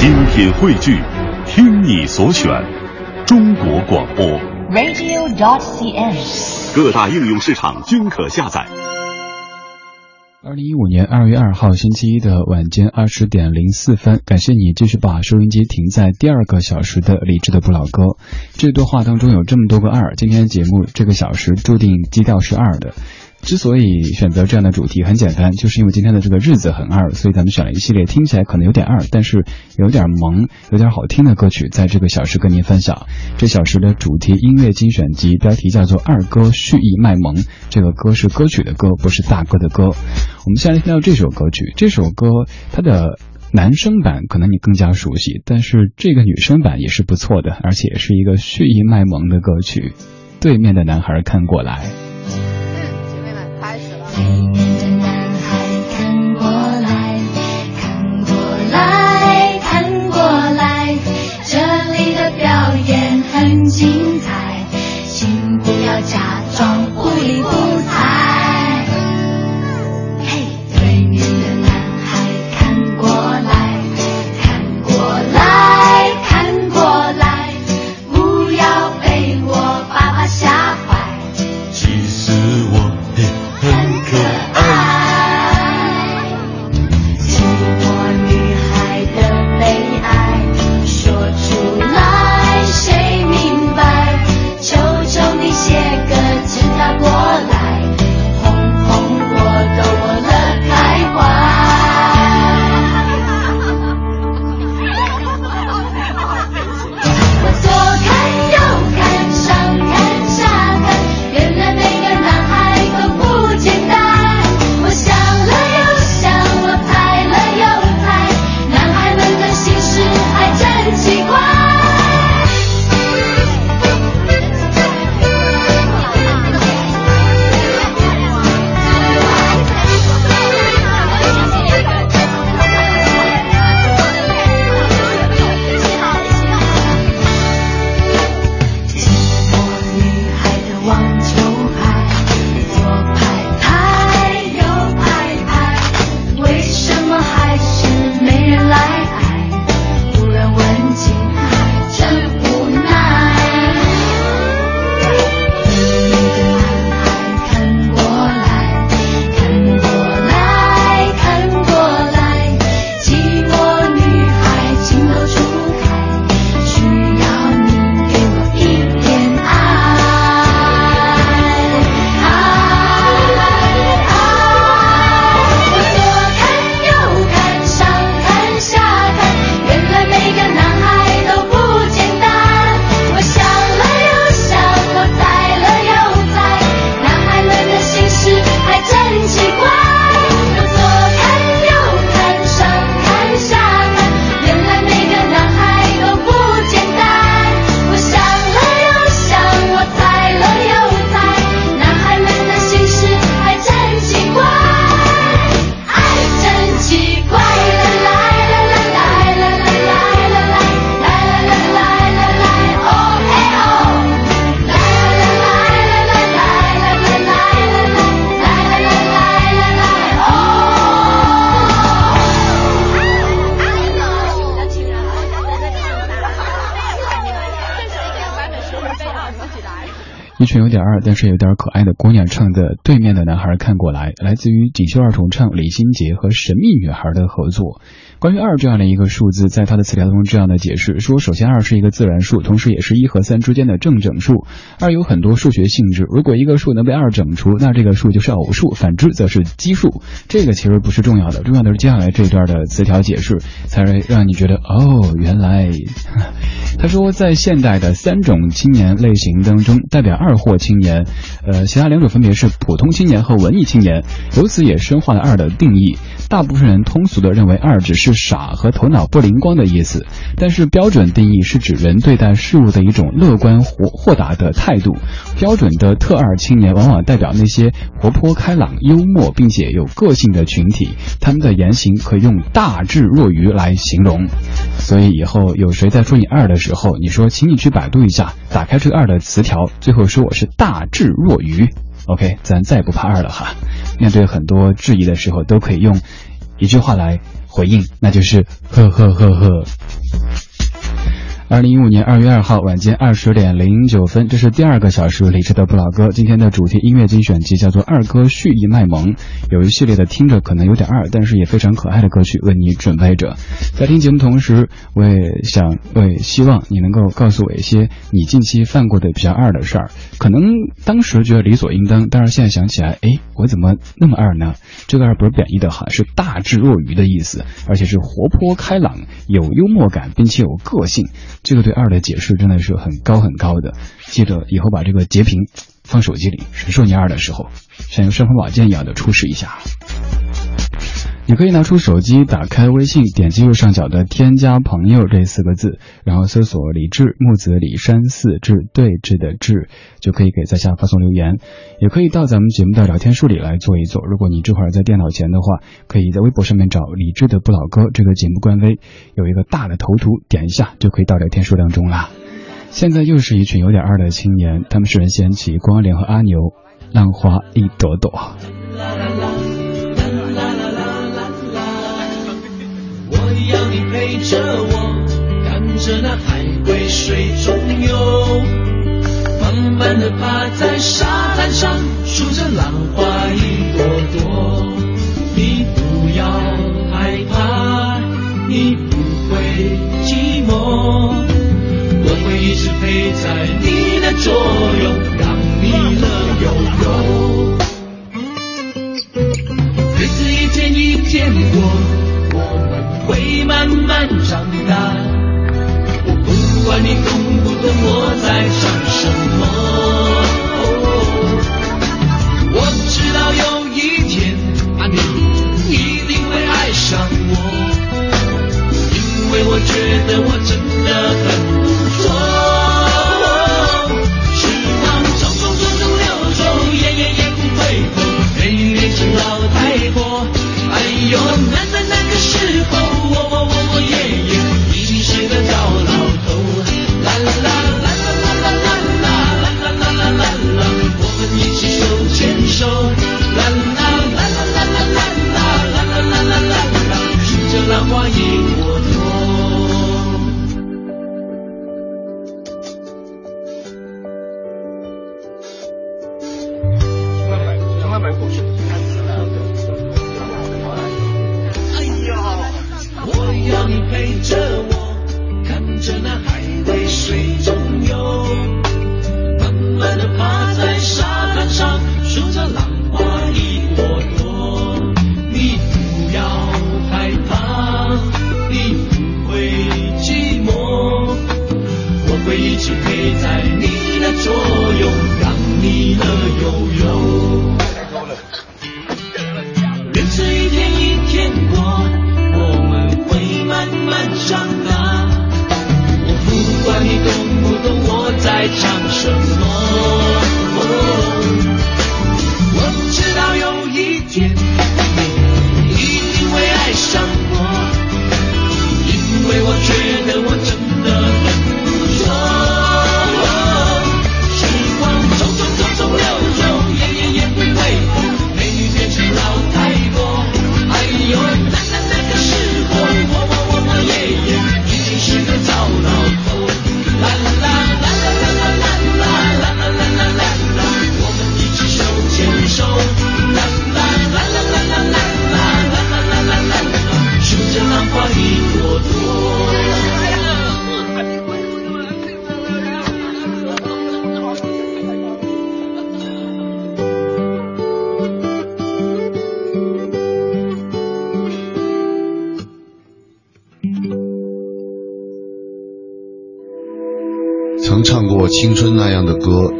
精品汇聚，听你所选，中国广播。radio.cn。各大应用市场均可下载。二零一五年二月二号星期一的晚间二十点零四分，感谢你继续把收音机停在第二个小时的理智的不老歌。这段话当中有这么多个二，今天节目这个小时注定基调是二的。之所以选择这样的主题，很简单，就是因为今天的这个日子很二，所以咱们选了一系列听起来可能有点二，但是有点萌、有点好听的歌曲，在这个小时跟您分享。这小时的主题音乐精选集，标题叫做《二哥蓄意卖萌》，这个歌是歌曲的歌，不是大哥的歌。我们现在听到这首歌曲，这首歌它的男生版可能你更加熟悉，但是这个女生版也是不错的，而且是一个蓄意卖萌的歌曲。对面的男孩看过来。singing 点二，但是有点可爱的姑娘唱的《对面的男孩看过来》，来自于锦绣二重唱李心洁和神秘女孩的合作。关于二这样的一个数字，在它的词条当中这样的解释说，首先二是一个自然数，同时也是一和三之间的正整数。二有很多数学性质，如果一个数能被二整除，那这个数就是偶数，反之则是奇数。这个其实不是重要的，重要的是接下来这段的词条解释，才会让你觉得哦，原来。他说，在现代的三种青年类型当中，代表二货青年，呃，其他两种分别是普通青年和文艺青年，由此也深化了二的定义。大部分人通俗的认为二只是傻和头脑不灵光的意思，但是标准定义是指人对待事物的一种乐观豁豁达的态度。标准的特二青年往往代表那些活泼开朗、幽默并且有个性的群体，他们的言行可以用大智若愚来形容。所以以后有谁在说你二的时候，你说，请你去百度一下，打开这个二的词条，最后说我是大智若愚。OK，咱再也不怕二了哈。面对很多质疑的时候，都可以用一句话来回应那就是呵呵呵呵。二零一五年二月二号晚间二十点零九分，这是第二个小时李志的不老歌。今天的主题音乐精选集叫做《二哥蓄意卖萌》，有一系列的听着可能有点二，但是也非常可爱的歌曲为你准备着。在听节目同时，我也想，我也希望你能够告诉我一些你近期犯过的比较二的事儿。可能当时觉得理所应当，但是现在想起来，哎，我怎么那么二呢？这个二不是贬义的哈，是大智若愚的意思，而且是活泼开朗、有幽默感，并且有个性。这个对二的解释真的是很高很高的。记得以后把这个截屏放手机里，谁说你二的时候，像用尚方宝剑一样的出示一下。你可以拿出手机，打开微信，点击右上角的“添加朋友”这四个字，然后搜索“李志木子李山寺志对峙的志”，就可以给在下发送留言。也可以到咱们节目的聊天室里来坐一坐。如果你这会儿在电脑前的话，可以在微博上面找“李志的不老歌”这个节目官微，有一个大的头图，点一下就可以到聊天室当中啦。现在又是一群有点二的青年，他们是任贤齐、光良和阿牛，《浪花一朵朵》。陪着我，看着那海龟水中游，慢慢的趴在沙滩上，数着浪花一朵朵。你不要害怕，你不会寂寞，我会一直陪在你的左右，让你乐悠悠。日子一天一天过，我们会慢慢长大。我不管你懂不懂我在想什么。我知道有一天啊，你一定会爱上我，因为我觉得我真的很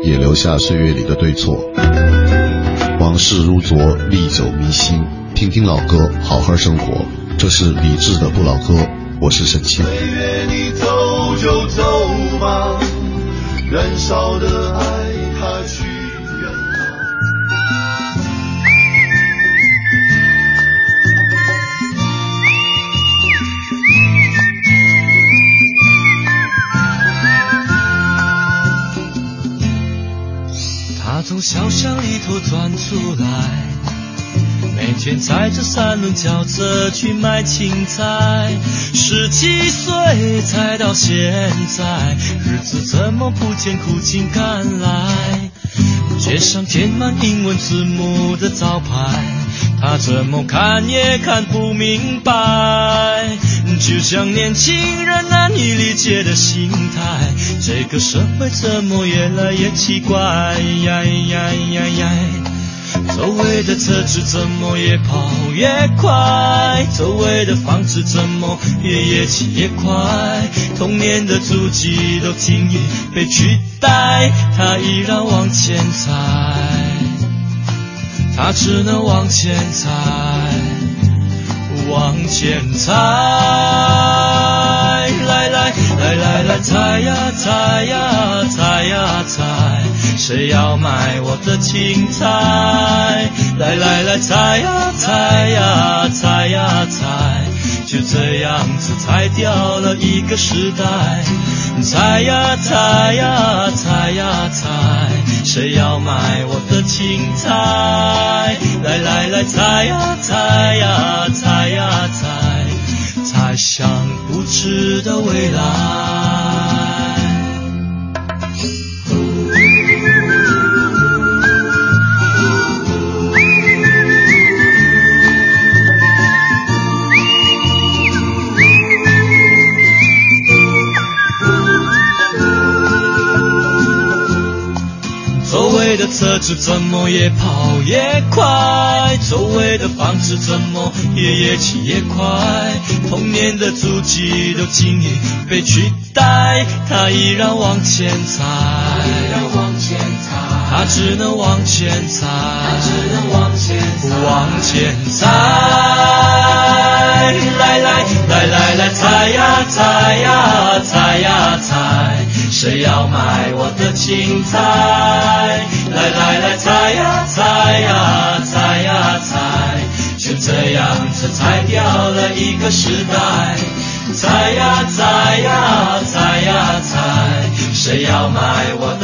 也留下岁月里的对错。往事如昨，历久弥新。听听老歌，好好生活。这是理智的不老歌，我是沈清。岁月你走就走吧，燃烧的爱从小巷里头钻出来，每天踩着三轮轿车去买青菜，十七岁才到现在，日子怎么不见苦尽甘来？街上贴满英文字母的招牌，他怎么看也看不明白。就像年轻人难以理解的心态，这个社会怎么越来越奇怪？呀呀呀呀！周围的车子怎么越跑越快？周围的房子怎么也越起越快？童年的足迹都轻易被取代，他依然往前踩，他只能往前踩，往前踩。来来来来来，踩呀踩呀踩呀踩，谁要买我的青菜？来来来，踩呀踩呀踩呀踩，就这样子踩掉了一个时代。踩呀踩呀踩呀踩，谁要买我的青菜？来来来，踩呀踩呀踩想，不知的未来。车子怎么越跑越快？周围的房子怎么也越起越快？童年的足迹都轻易被取代，他依然往前踩，他只能往前踩，只能往前往前踩。来来来来来，踩呀踩呀踩呀踩，谁要买我的青菜？来来来，踩呀踩呀踩呀踩，就这样子踩掉了一个时代。踩呀踩呀踩呀踩，谁要买我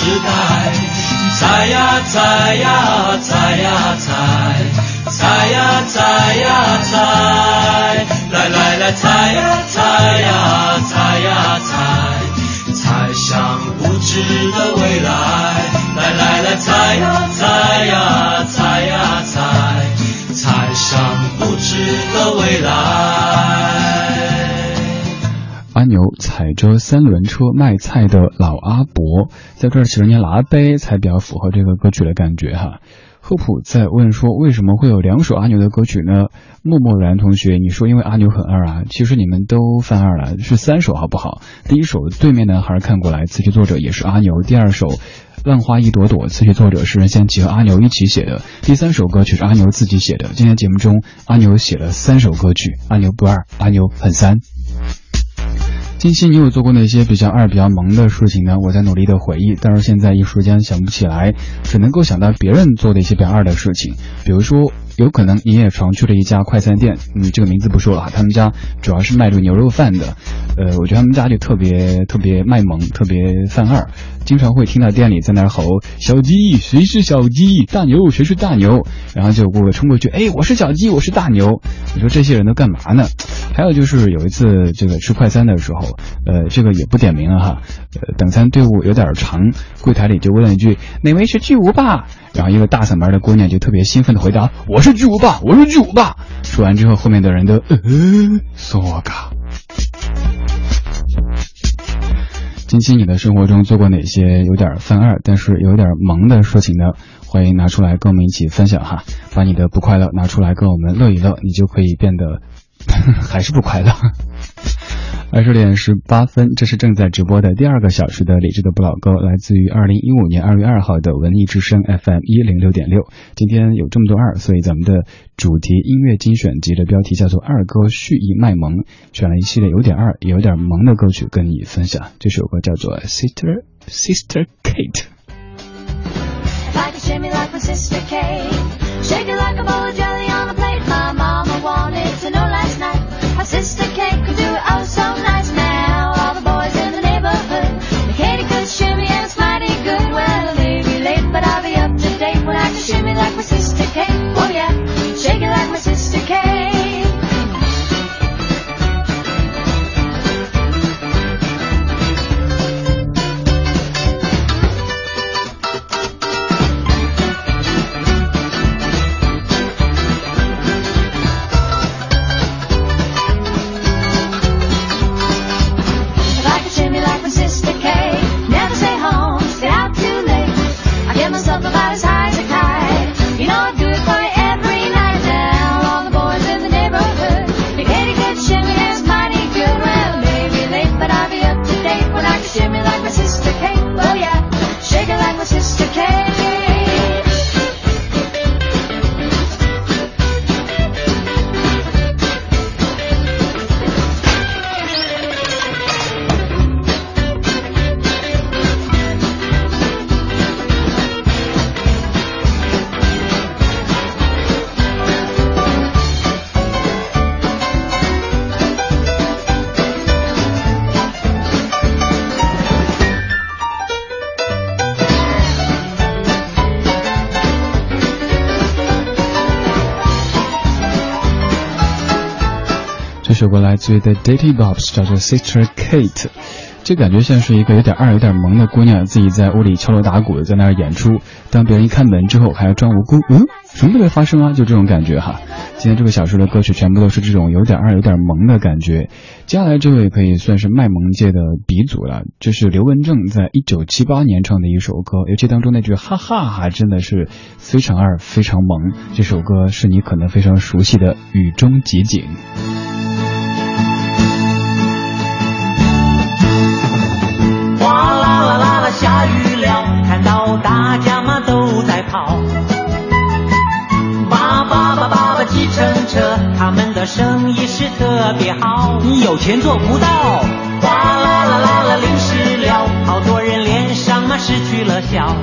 时代。踩呀踩呀踩呀踩，踩呀踩呀踩，来来来，踩呀踩呀踩呀踩，踩向不知的未来。来来来，踩呀踩呀踩呀踩，踩向不知的未来。踩着三轮车卖菜的老阿伯，在这儿其实念拉杯才比较符合这个歌曲的感觉哈。赫普在问说，为什么会有两首阿牛的歌曲呢？默默然同学，你说因为阿牛很二啊，其实你们都犯二了，是三首好不好？第一首《对面男孩看过来》，词曲作者也是阿牛；第二首《浪花一朵朵》，词曲作者是任贤齐和阿牛一起写的；第三首歌曲是阿牛自己写的。今天节目中，阿牛写了三首歌曲，阿牛不二，阿牛很三。近期你有做过哪些比较二、比较萌的事情呢？我在努力的回忆，但是现在一时间想不起来，只能够想到别人做的一些比较二的事情。比如说，有可能你也常去的一家快餐店，嗯，这个名字不说了哈，他们家主要是卖这个牛肉饭的，呃，我觉得他们家就特别特别卖萌，特别犯二，经常会听到店里在那吼：“小鸡，谁是小鸡？大牛，谁是大牛？”然后就有顾客冲过去：“哎，我是小鸡，我是大牛。”你说这些人都干嘛呢？还有就是有一次这个吃快餐的时候，呃，这个也不点名了哈，呃，等餐队伍有点长，柜台里就问了一句：“哪位是巨无霸？”然后一个大嗓门的姑娘就特别兴奋的回答：“我是巨无霸，我是巨无霸。”说完之后，后面的人都呃，索嘎。近期你的生活中做过哪些有点犯二，但是有点萌的事情呢？欢迎拿出来跟我们一起分享哈，把你的不快乐拿出来跟我们乐一乐，你就可以变得 还是不快乐。二十点十八分，这是正在直播的第二个小时的理智的不老歌，来自于二零一五年二月二号的文艺之声 FM 一零六点六。今天有这么多二，所以咱们的主题音乐精选集的标题叫做“二哥蓄意卖萌”，选了一系列有点二也有点萌的歌曲跟你分享。这首歌叫做 Sister Sister Kate。这首歌来自于 The Dirty Bobs，叫做 Sister Kate。这感觉像是一个有点二、有点萌的姑娘，自己在屋里敲锣打鼓的在那儿演出。当别人一开门之后，还要装无辜，嗯，什么都没发生啊，就这种感觉哈。今天这个小时的歌曲全部都是这种有点二、有点萌的感觉。接下来这位可以算是卖萌界的鼻祖了，这是刘文正在一九七八年唱的一首歌，尤其当中那句哈哈哈，真的是非常二、非常萌。这首歌是你可能非常熟悉的《雨中集锦》。有钱做不到。哗啦啦啦啦，淋湿了，好多人脸上嘛失去了笑。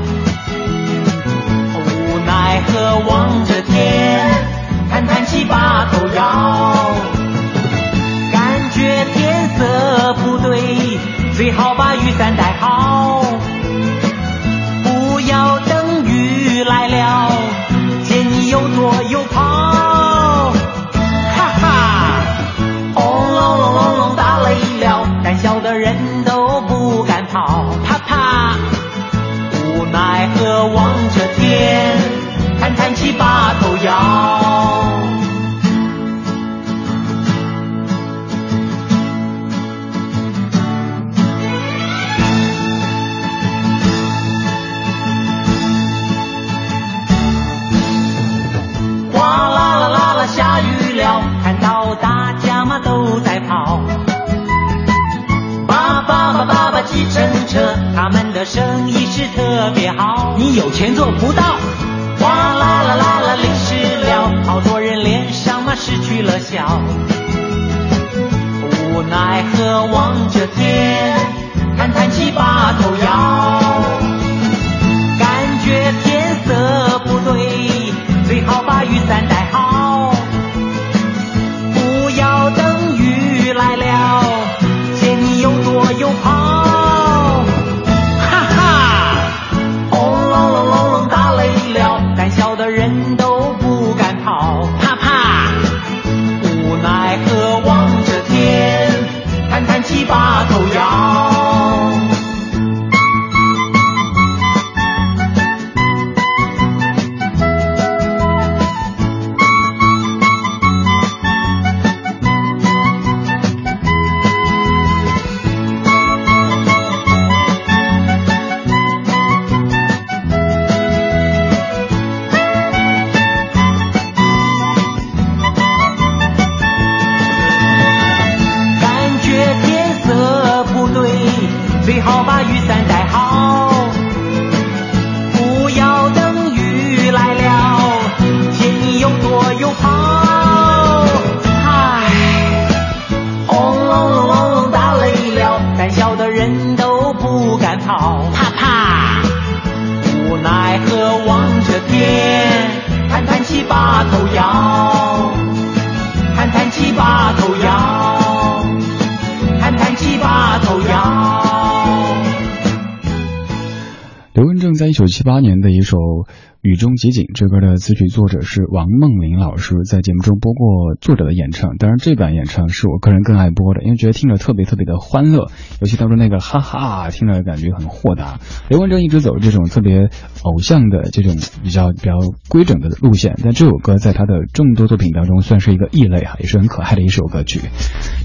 七八年的一首《雨中集锦》，这歌的词曲作者是王梦玲老师，在节目中播过作者的演唱。当然，这版演唱是我个人更爱播的，因为觉得听着特别特别的欢乐，尤其当中那个哈哈，听着感觉很豁达。刘文正一直走这种特别偶像的这种比较比较规整的路线，但这首歌在他的众多作品当中算是一个异类哈，也是很可爱的一首歌曲。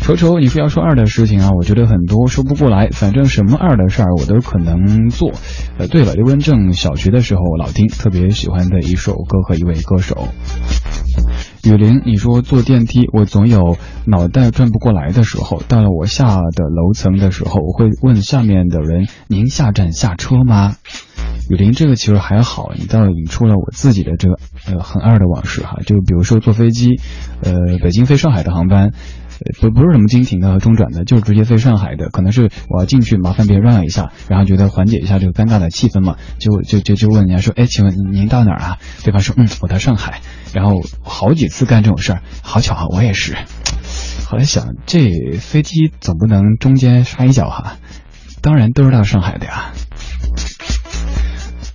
瞅瞅，你说要说二的事情啊，我觉得很多说不过来，反正什么二的事儿我都可能做。呃，对了，刘文正小学的时候老听，特别喜欢的一首歌和一位歌手。雨林，你说坐电梯，我总有脑袋转不过来的时候。到了我下的楼层的时候，我会问下面的人：“您下站下车吗？”雨林，这个其实还好，你倒引出了我自己的这个呃很二的往事哈。就比如说坐飞机，呃，北京飞上海的航班。不不是什么经停的、中转的，就是直接飞上海的。可能是我要进去，麻烦别人让一下，然后觉得缓解一下这个尴尬的气氛嘛，就就就就问人家说：“哎，请问您到哪儿啊？”对方说：“嗯，我到上海。”然后好几次干这种事儿，好巧啊，我也是。后来想，这飞机总不能中间摔一跤哈，当然都是到上海的呀。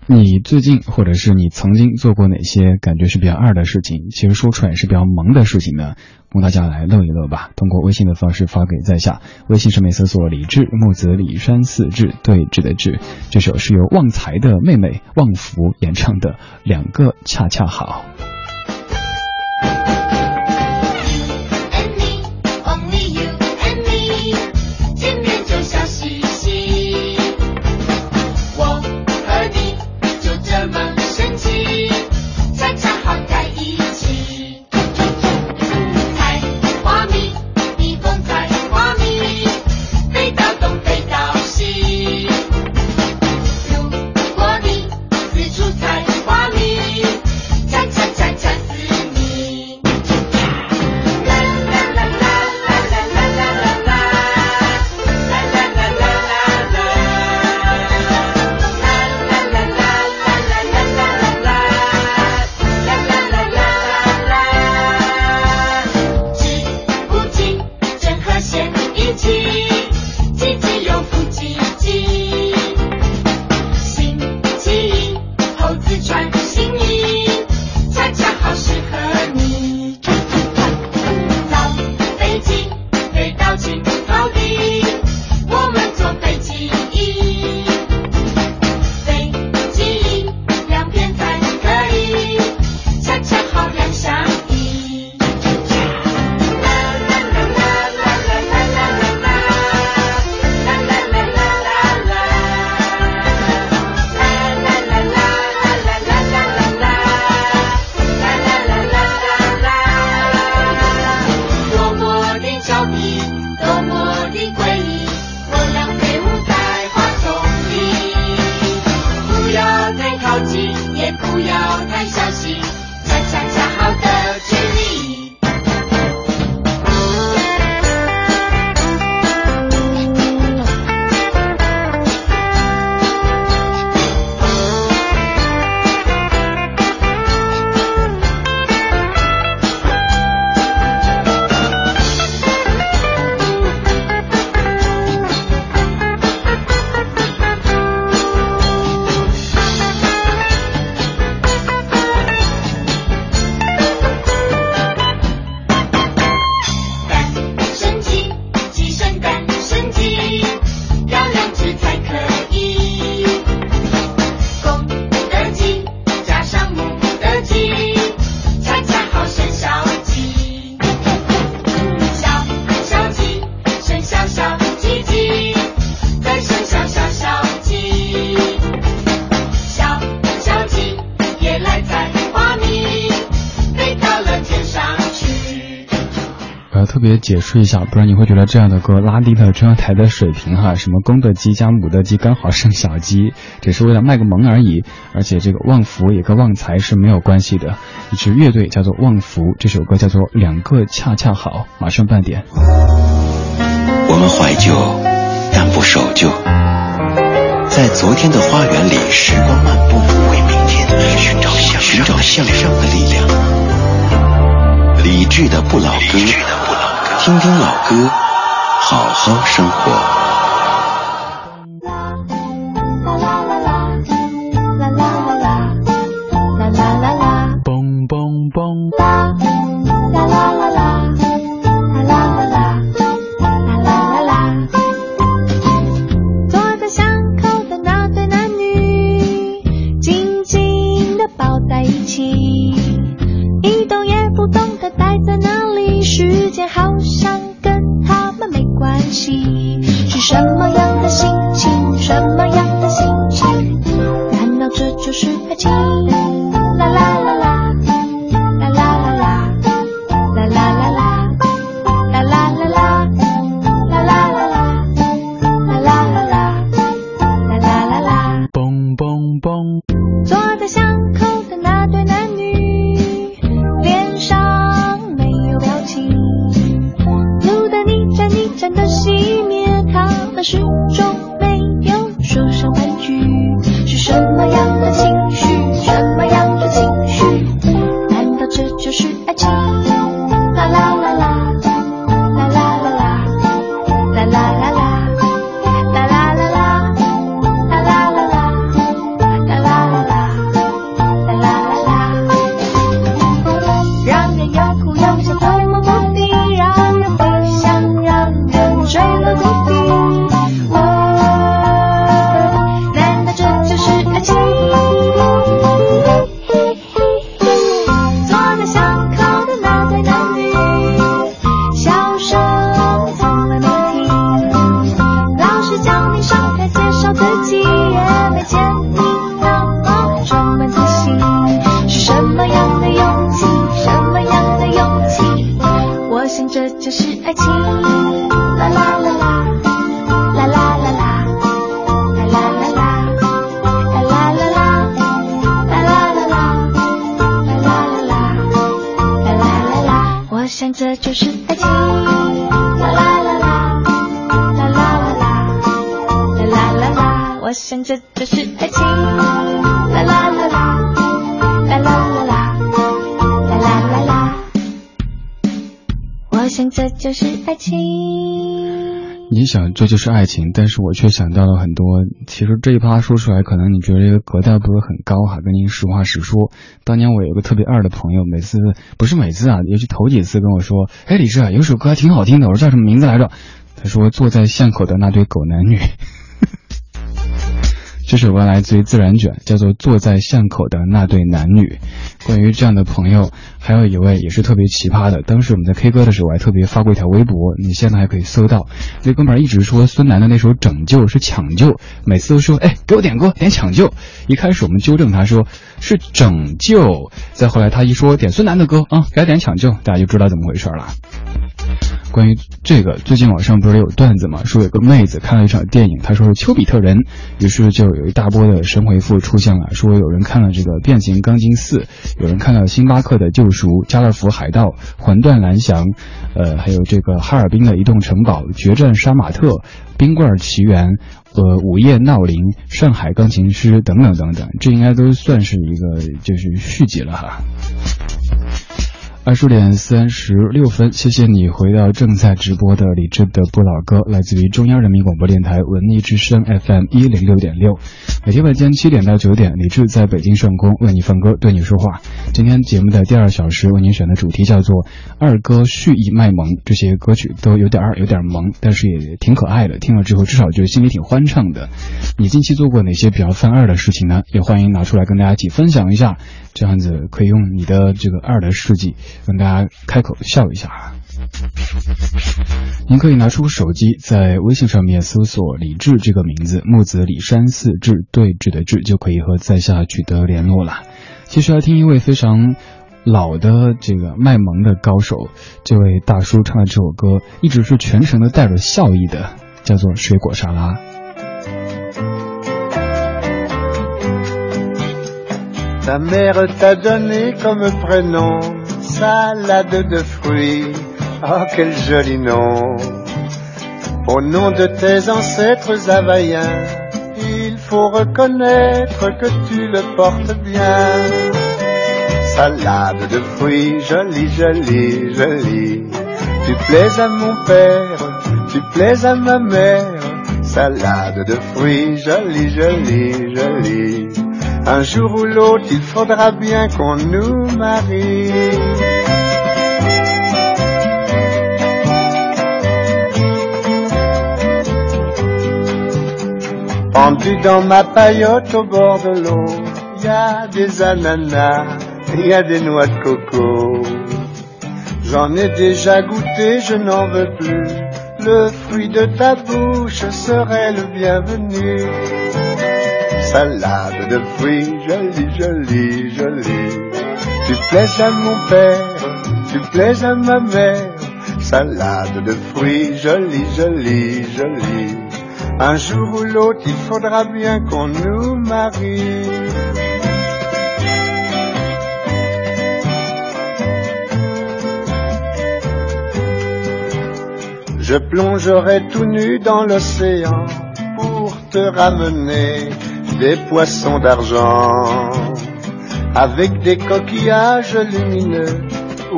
你最近或者是你曾经做过哪些感觉是比较二的事情？其实说出来是比较萌的事情呢？供大家来乐一乐吧。通过微信的方式发给在下，微信上面搜索“李志木子李山四志对峙的志”。这首是由旺财的妹妹旺福演唱的《两个恰恰好》。别解释一下，不然你会觉得这样的歌拉低了中央台的水平哈。什么公的鸡加母的鸡刚好生小鸡，只是为了卖个萌而已。而且这个旺福也跟旺财是没有关系的，一支乐队叫做旺福，这首歌叫做《两个恰恰好》，马上半点。我们怀旧，但不守旧。在昨天的花园里，时光漫步，为明天寻找向寻找向上的力量。理智的不老歌，听听老歌，好好生活。想这就是爱情，但是我却想到了很多。其实这一趴说出来，可能你觉得这个格调不是很高哈。跟您实话实说，当年我有个特别二的朋友，每次不是每次啊，尤其头几次跟我说：“哎，李志啊，有首歌还挺好听的。”我说叫什么名字来着？他说：“坐在巷口的那对狗男女。”这首歌来自于自然卷，叫做《坐在巷口的那对男女》。关于这样的朋友，还有一位也是特别奇葩的。当时我们在 K 歌的时候，我还特别发过一条微博，你现在还可以搜到。那哥们儿一直说孙楠的那首《拯救》是抢救，每次都说：“哎，给我点歌，点抢救。”一开始我们纠正他说是拯救，再后来他一说点孙楠的歌啊，该点抢救，大家就知道怎么回事了。关于这个，最近网上不是有段子嘛，说有个妹子看了一场电影，她说是丘比特人，于是就有一大波的神回复出现了，说有人看了这个变形钢筋四，有人看了星巴克的救赎、家乐福海盗、魂断蓝翔，呃，还有这个哈尔滨的移动城堡、决战杀马特、冰棍奇缘。呃，午夜闹铃、上海钢琴师等等等等，这应该都算是一个就是续集了哈。二十点三十六分，谢谢你回到正在直播的李志的不老歌，来自于中央人民广播电台文艺之声 FM 一零六点六。每天晚间七点到九点，李志在北京上空为你放歌，对你说话。今天节目的第二小时为您选的主题叫做“二哥蓄意卖萌”，这些歌曲都有点二，有点萌，但是也挺可爱的。听了之后，至少觉得心里挺欢畅的。你近期做过哪些比较犯二的事情呢？也欢迎拿出来跟大家一起分享一下，这样子可以用你的这个二的事迹。跟大家开口笑一下。您可以拿出手机，在微信上面搜索“李志”这个名字，木子李山寺志对峙的志，就可以和在下取得联络了。接下来听一位非常老的这个卖萌的高手，这位大叔唱的这首歌，一直是全程的带着笑意的，叫做《水果沙拉》。Ta mère t'a donné comme prénom salade de fruits. Oh, quel joli nom. Au nom de tes ancêtres havaïens, il faut reconnaître que tu le portes bien. Salade de fruits, jolie, jolie, jolie. Tu plais à mon père, tu plais à ma mère. Salade de fruits, jolie, jolie, jolie. Un jour ou l'autre, il faudra bien qu'on nous marie. Pendu dans ma paillote au bord de l'eau, il y a des ananas, il y a des noix de coco. J'en ai déjà goûté, je n'en veux plus. Le fruit de ta bouche serait le bienvenu. Salade de fruits, jolie, jolie, jolie. Tu plais à mon père, tu plais à ma mère. Salade de fruits, jolie, jolie, jolie. Un jour ou l'autre, il faudra bien qu'on nous marie. Je plongerai tout nu dans l'océan pour te ramener des poissons d'argent avec des coquillages lumineux.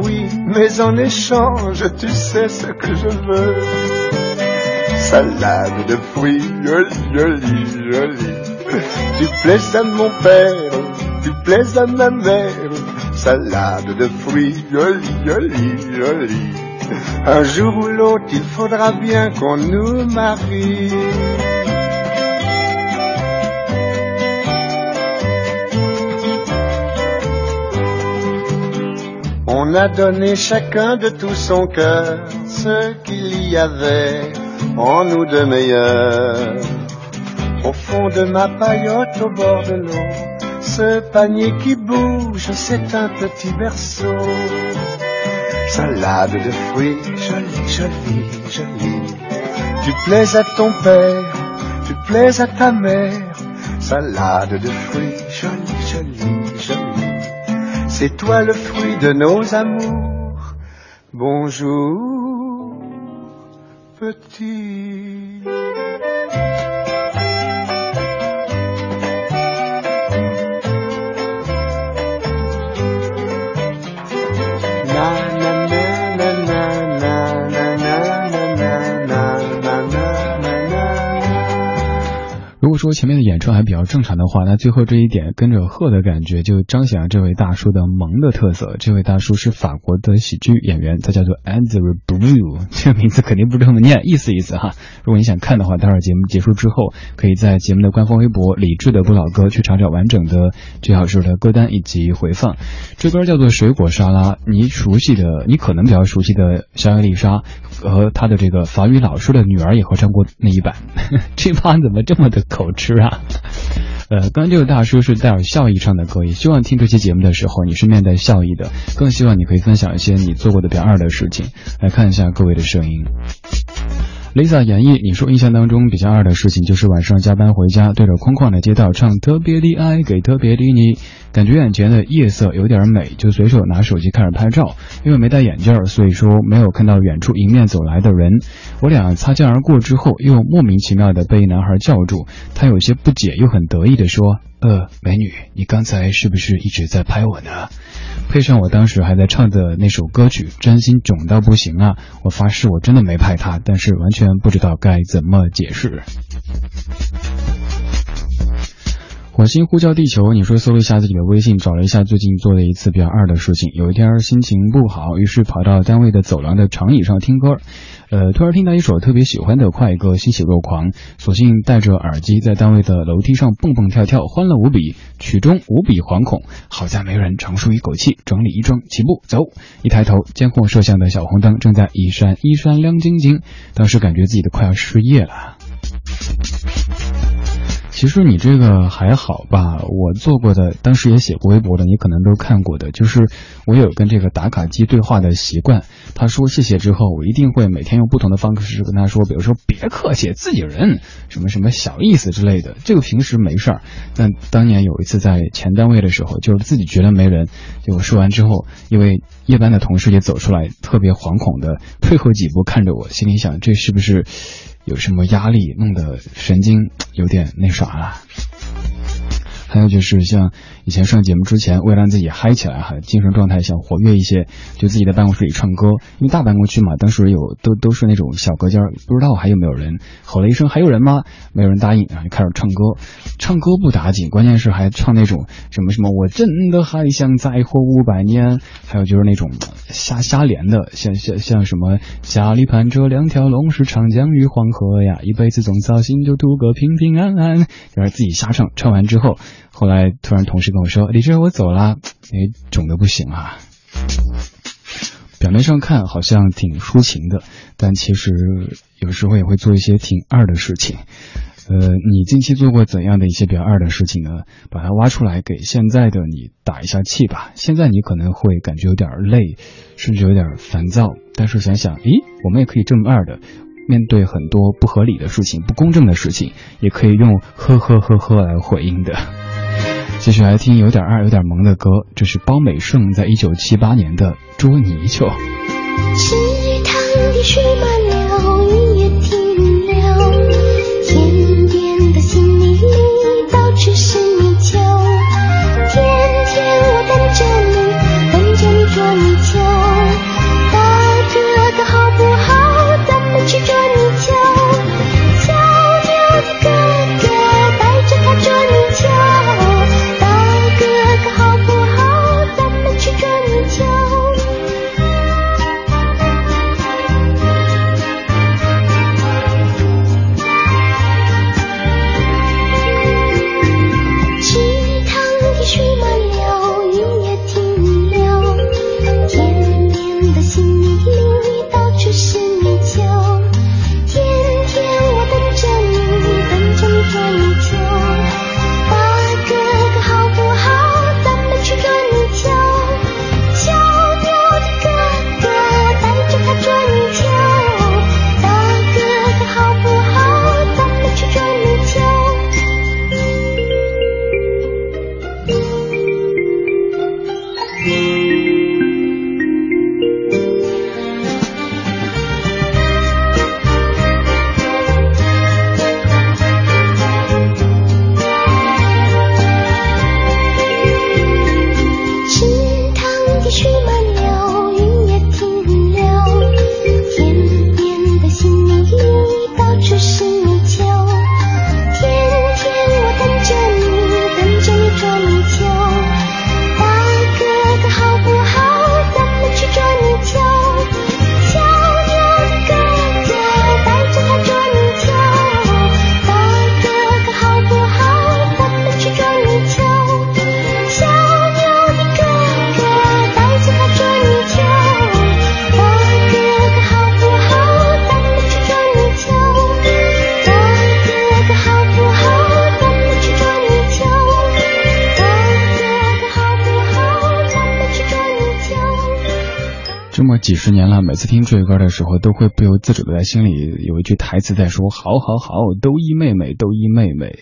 Oui, mais en échange, tu sais ce que je veux. Salade de fruits, jolie, jolie, jolie. Tu plais à mon père, tu plais à ma mère. Salade de fruits, jolie, jolie, jolie. Un jour ou l'autre, il faudra bien qu'on nous marie. On a donné chacun de tout son cœur ce qu'il y avait en nous de meilleur. Au fond de ma paillote au bord de l'eau, ce panier qui bouge, c'est un petit berceau. Salade de fruits, jolie, jolie, jolie. Tu plais à ton père, tu plais à ta mère. Salade de fruits, jolie, jolie. C'est toi le fruit de nos amours. Bonjour, petit. 说前面的演出还比较正常的话，那最后这一点跟着鹤的感觉，就彰显了这位大叔的萌的特色。这位大叔是法国的喜剧演员，他叫做 Andrew Blue，这个名字肯定不是这么念，意思意思哈。如果你想看的话，待会儿节目结束之后，可以在节目的官方微博“理智的不老歌”去查找完整的这小时的歌单以及回放。这歌叫做《水果沙拉》，你熟悉的，你可能比较熟悉的小艾丽莎和她的这个法语老师的女儿也合唱过那一版。这帮怎么这么的？口吃啊，呃，刚才这位大叔是带有笑意唱的歌，也希望听这期节目的时候你是面带笑意的，更希望你可以分享一些你做过的比较二的事情。来看一下各位的声音。Lisa 演绎，你说印象当中比较二的事情就是晚上加班回家，对着空旷的街道唱特别的爱给特别的你，感觉眼前的夜色有点美，就随手拿手机开始拍照。因为没戴眼镜，所以说没有看到远处迎面走来的人。我俩擦肩而过之后，又莫名其妙的被男孩叫住，他有些不解又很得意的说：“呃，美女，你刚才是不是一直在拍我呢？”配上我当时还在唱的那首歌曲，真心肿到不行啊！我发誓我真的没拍他，但是完全不知道该怎么解释。火星呼叫地球，你说搜了一下自己的微信，找了一下最近做的一次比较二的事情。有一天心情不好，于是跑到单位的走廊的长椅上听歌，呃，突然听到一首特别喜欢的快歌，欣喜若狂，索性戴着耳机在单位的楼梯上蹦蹦跳跳，欢乐无比，曲中无比惶恐。好在没人，长舒一口气，整理衣装，起步走。一抬头，监控摄像的小红灯正在一闪一闪亮晶晶，当时感觉自己都快要失业了。其实你这个还好吧，我做过的，当时也写过微博的，你可能都看过的，就是我有跟这个打卡机对话的习惯。他说谢谢之后，我一定会每天用不同的方式跟他说，比如说别客气，自己人，什么什么小意思之类的。这个平时没事儿，但当年有一次在前单位的时候，就是自己觉得没人，就说完之后，因为夜班的同事也走出来，特别惶恐的退后几步看着我，心里想这是不是？有什么压力，弄得神经有点那啥了。还有就是像以前上节目之前，为了让自己嗨起来哈，精神状态想活跃一些，就自己在办公室里唱歌，因为大办公区嘛，当时有都都是那种小隔间，不知道还有没有人，吼了一声还有人吗？没有人答应，然后就开始唱歌，唱歌不打紧，关键是还唱那种什么什么我真的还想再活五百年，还有就是那种瞎瞎连的，像像像什么家里盘着两条龙是长江与黄河呀，一辈子总操心就图个平平安安，就是自己瞎唱，唱完之后，后来突然同事跟我说李志我走了，哎，肿的不行啊。表面上看好像挺抒情的，但其实有时候也会做一些挺二的事情。呃，你近期做过怎样的一些比较二的事情呢？把它挖出来，给现在的你打一下气吧。现在你可能会感觉有点累，甚至有点烦躁，但是想想，诶，我们也可以这么二的，面对很多不合理的事情、不公正的事情，也可以用呵呵呵呵来回应的。继续来听有点二、有点萌的歌，这是包美胜在一九七八年的《捉泥鳅》。池塘的水满几十年了，每次听这首歌的时候，都会不由自主的在心里有一句台词在说：“好好好，都一妹妹，都一妹妹。”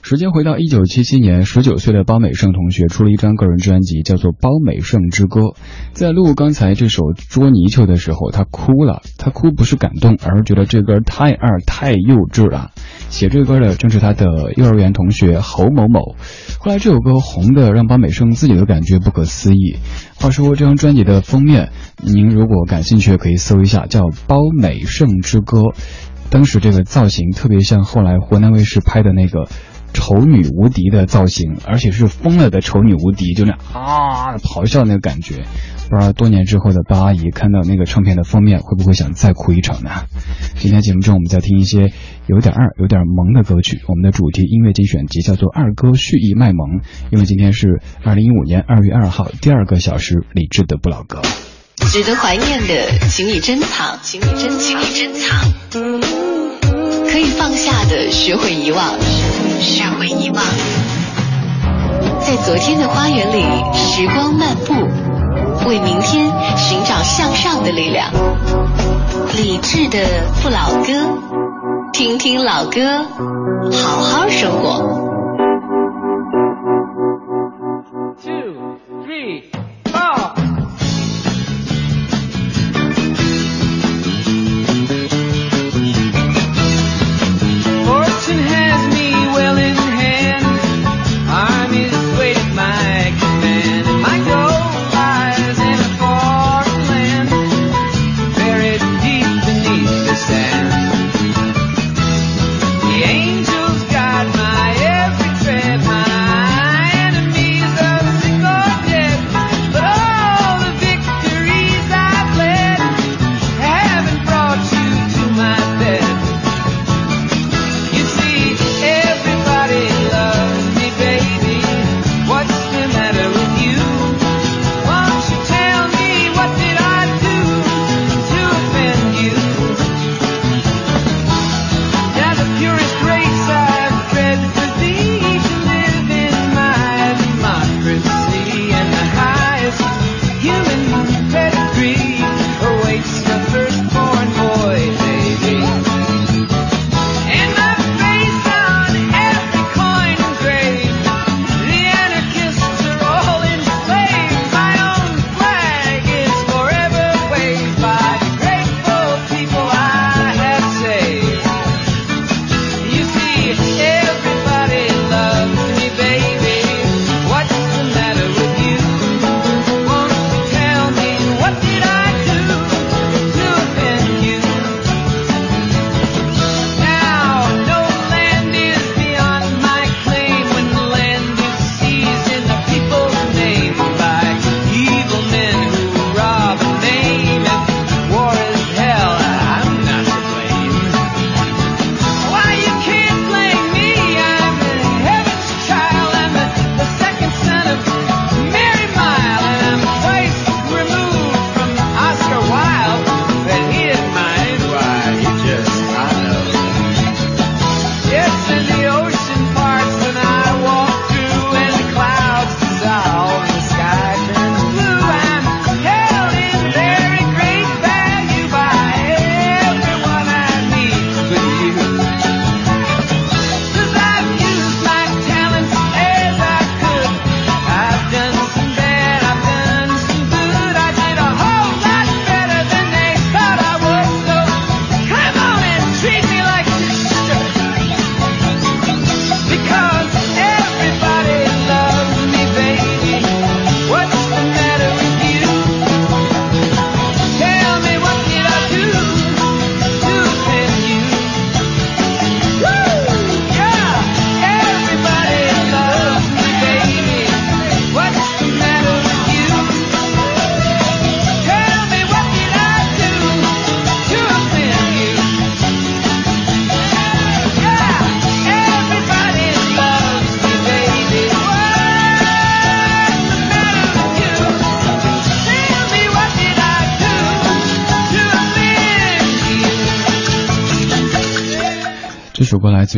时间回到一九七七年，十九岁的包美胜同学出了一张个人专辑，叫做《包美胜之歌》。在录刚才这首《捉泥鳅》的时候，他哭了。他哭不是感动，而是觉得这歌太二、太幼稚了。写这歌的正是他的幼儿园同学侯某某。后来这首歌红的让包美胜自己都感觉不可思议。话说这张专辑的封面，您如果感兴趣可以搜一下，叫《包美胜之歌》。当时这个造型特别像后来湖南卫视拍的那个丑女无敌的造型，而且是疯了的丑女无敌，就那啊咆哮那个感觉。不知道多年之后的包阿姨看到那个唱片的封面，会不会想再哭一场呢？今天节目中我们再听一些有点二、有点萌的歌曲。我们的主题音乐精选集叫做《二哥蓄意卖萌》，因为今天是二零一五年二月二号第二个小时，李志的不老歌。值得怀念的，请你珍藏，请你珍藏，请你珍藏。可以放下的，学会遗忘，学会遗忘。在昨天的花园里，时光漫步，为明天寻找向上的力量。理智的不老歌，听听老歌，好好生活。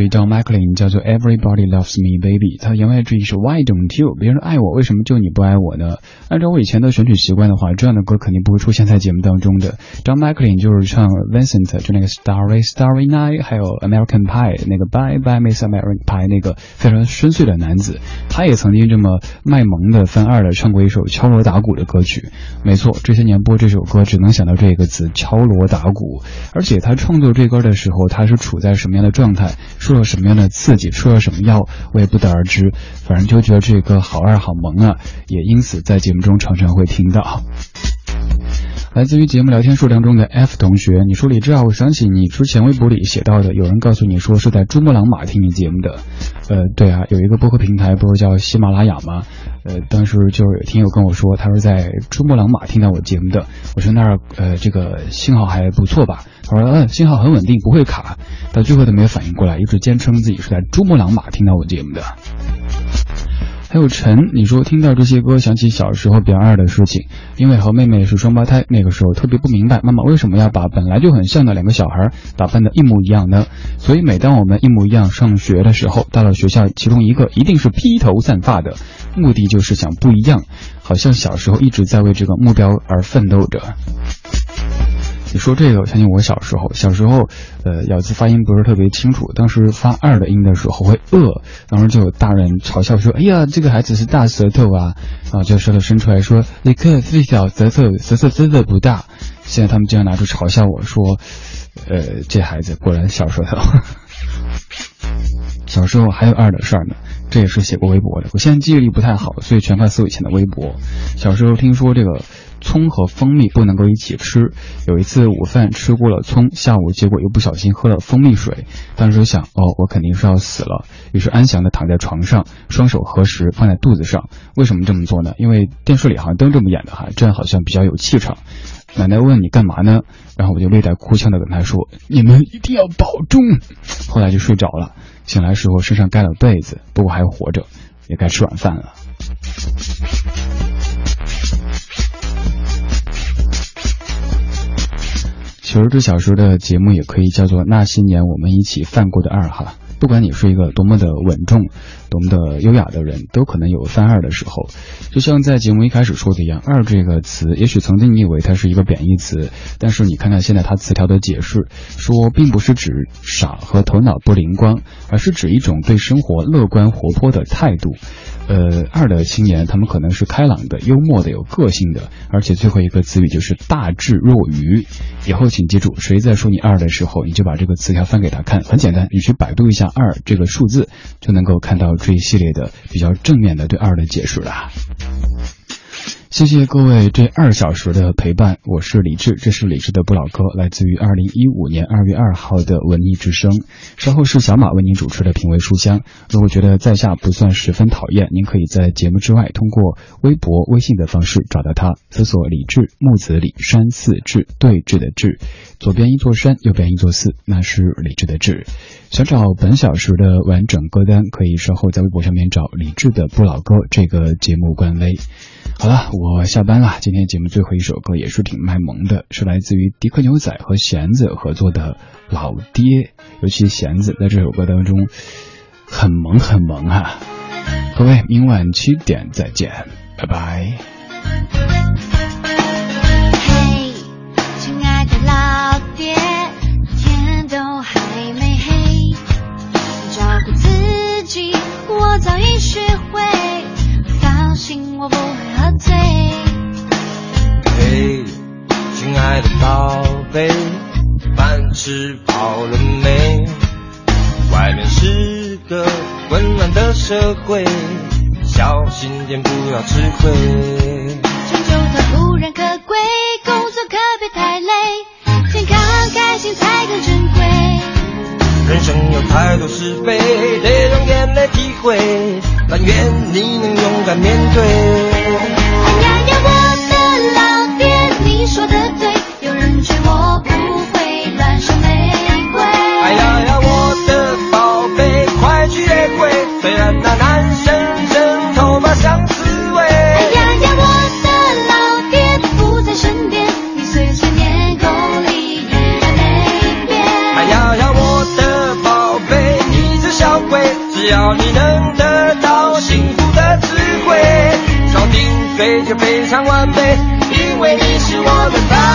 自于 Don McLean，叫做 Everybody Loves Me Baby。它的言外之意是 Why don't you？别人爱我，为什么就你不爱我呢？按照我以前的选曲习惯的话，这样的歌肯定不会出现在节目当中的。Don McLean 就是唱 Vincent，就那个 Starry Starry Night，还有 American Pie 那个 Bye Bye Miss American Pie 那个非常深邃的男子，他也曾经这么卖萌的翻二的唱过一首敲锣打鼓的歌曲。没错，这些年播这首歌，只能想到这个词敲锣打鼓。而且他创作这歌的时候，他是处在什么样的状态，受了什么样的刺激，吃了什么药，我也不得而知。反正就觉得这个好二好萌啊，也因此在节目中常常会听到。来自于节目聊天数量中的 F 同学，你说李志啊，我想起你之前微博里写到的，有人告诉你说是在珠穆朗玛听你节目的。呃，对啊，有一个播客平台不是叫喜马拉雅吗？呃，当时就是有听友跟我说，他说在珠穆朗玛听到我节目的。我说那儿呃这个信号还不错吧？他说嗯，信号很稳定，不会卡。到最后都没有反应过来，一直坚称自己是在珠穆朗玛听到我节目的。还有陈，你说听到这些歌，想起小时候表二的事情，因为和妹妹是双胞胎，那个时候特别不明白妈妈为什么要把本来就很像的两个小孩打扮的一模一样呢？所以每当我们一模一样上学的时候，到了学校，其中一个一定是披头散发的，目的就是想不一样，好像小时候一直在为这个目标而奋斗着。你说这个，我相信我小时候，小时候，呃，咬字发音不是特别清楚，当时发二的音的时候会饿，当时就有大人嘲笑说：“哎呀，这个孩子是大舌头啊！”啊，就舌头伸出来说：“你看最小舌头，舌头真的不大。”现在他们竟然拿出嘲笑我说：“呃，这孩子果然小舌头。”小时候还有二的事儿呢，这也是写过微博的。我现在记忆力不太好，所以全靠搜以前的微博。小时候听说这个。葱和蜂蜜不能够一起吃。有一次午饭吃过了葱，下午结果又不小心喝了蜂蜜水。当时想，哦，我肯定是要死了。于是安详的躺在床上，双手合十放在肚子上。为什么这么做呢？因为电视里好像都这么演的哈，这样好像比较有气场。奶奶问你干嘛呢？然后我就略带哭腔的跟她说：“你们一定要保重。”后来就睡着了。醒来时候身上盖了被子，不过还活着，也该吃晚饭了。其实这小时的节目也可以叫做那些年我们一起犯过的二哈。不管你是一个多么的稳重、多么的优雅的人，都可能有犯二的时候。就像在节目一开始说的一样，“二”这个词，也许曾经你以为它是一个贬义词，但是你看看现在它词条的解释，说并不是指傻和头脑不灵光，而是指一种对生活乐观活泼的态度。呃，二的青年，他们可能是开朗的、幽默的、有个性的，而且最后一个词语就是大智若愚。以后请记住，谁在说你二的时候，你就把这个词条翻给他看，很简单，你去百度一下二这个数字，就能够看到这一系列的比较正面的对二的解释了。谢谢各位这二小时的陪伴，我是李志，这是李志的不老歌，来自于二零一五年二月二号的文艺之声。稍后是小马为您主持的品味书香。如果觉得在下不算十分讨厌，您可以在节目之外通过微博、微信的方式找到他，搜索李志，木子李，山寺志，对峙的志，左边一座山，右边一座寺，那是李志的志。想找本小时的完整歌单，可以稍后在微博上面找李志的不老歌这个节目官微。好了，我下班了。今天节目最后一首歌也是挺卖萌的，是来自于迪克牛仔和弦子合作的《老爹》，尤其弦子在这首歌当中很萌很萌啊！各位，明晚七点再见，拜拜。嘿，亲爱的老爹，天都还没黑，照顾自己我早已学会，放心我不会喝醉。嘿，亲爱的宝贝，饭吃饱了没？外面是个温暖的社会，小心点不要吃亏。成就它固然可贵，工作可别太累，健康开心才更珍贵。人生有太多是非，得用眼泪体会。但愿你能勇敢面对。哎呀呀我的老爹你说的对有人追我不会乱说玫瑰。哎呀呀我的宝贝快去约会虽然那男生真头发像刺猬哎呀呀我的老爹不在身边你碎碎念头离一点每一遍哎呀呀我的宝贝你是小鬼只要你能就非常完美，因为你是我的。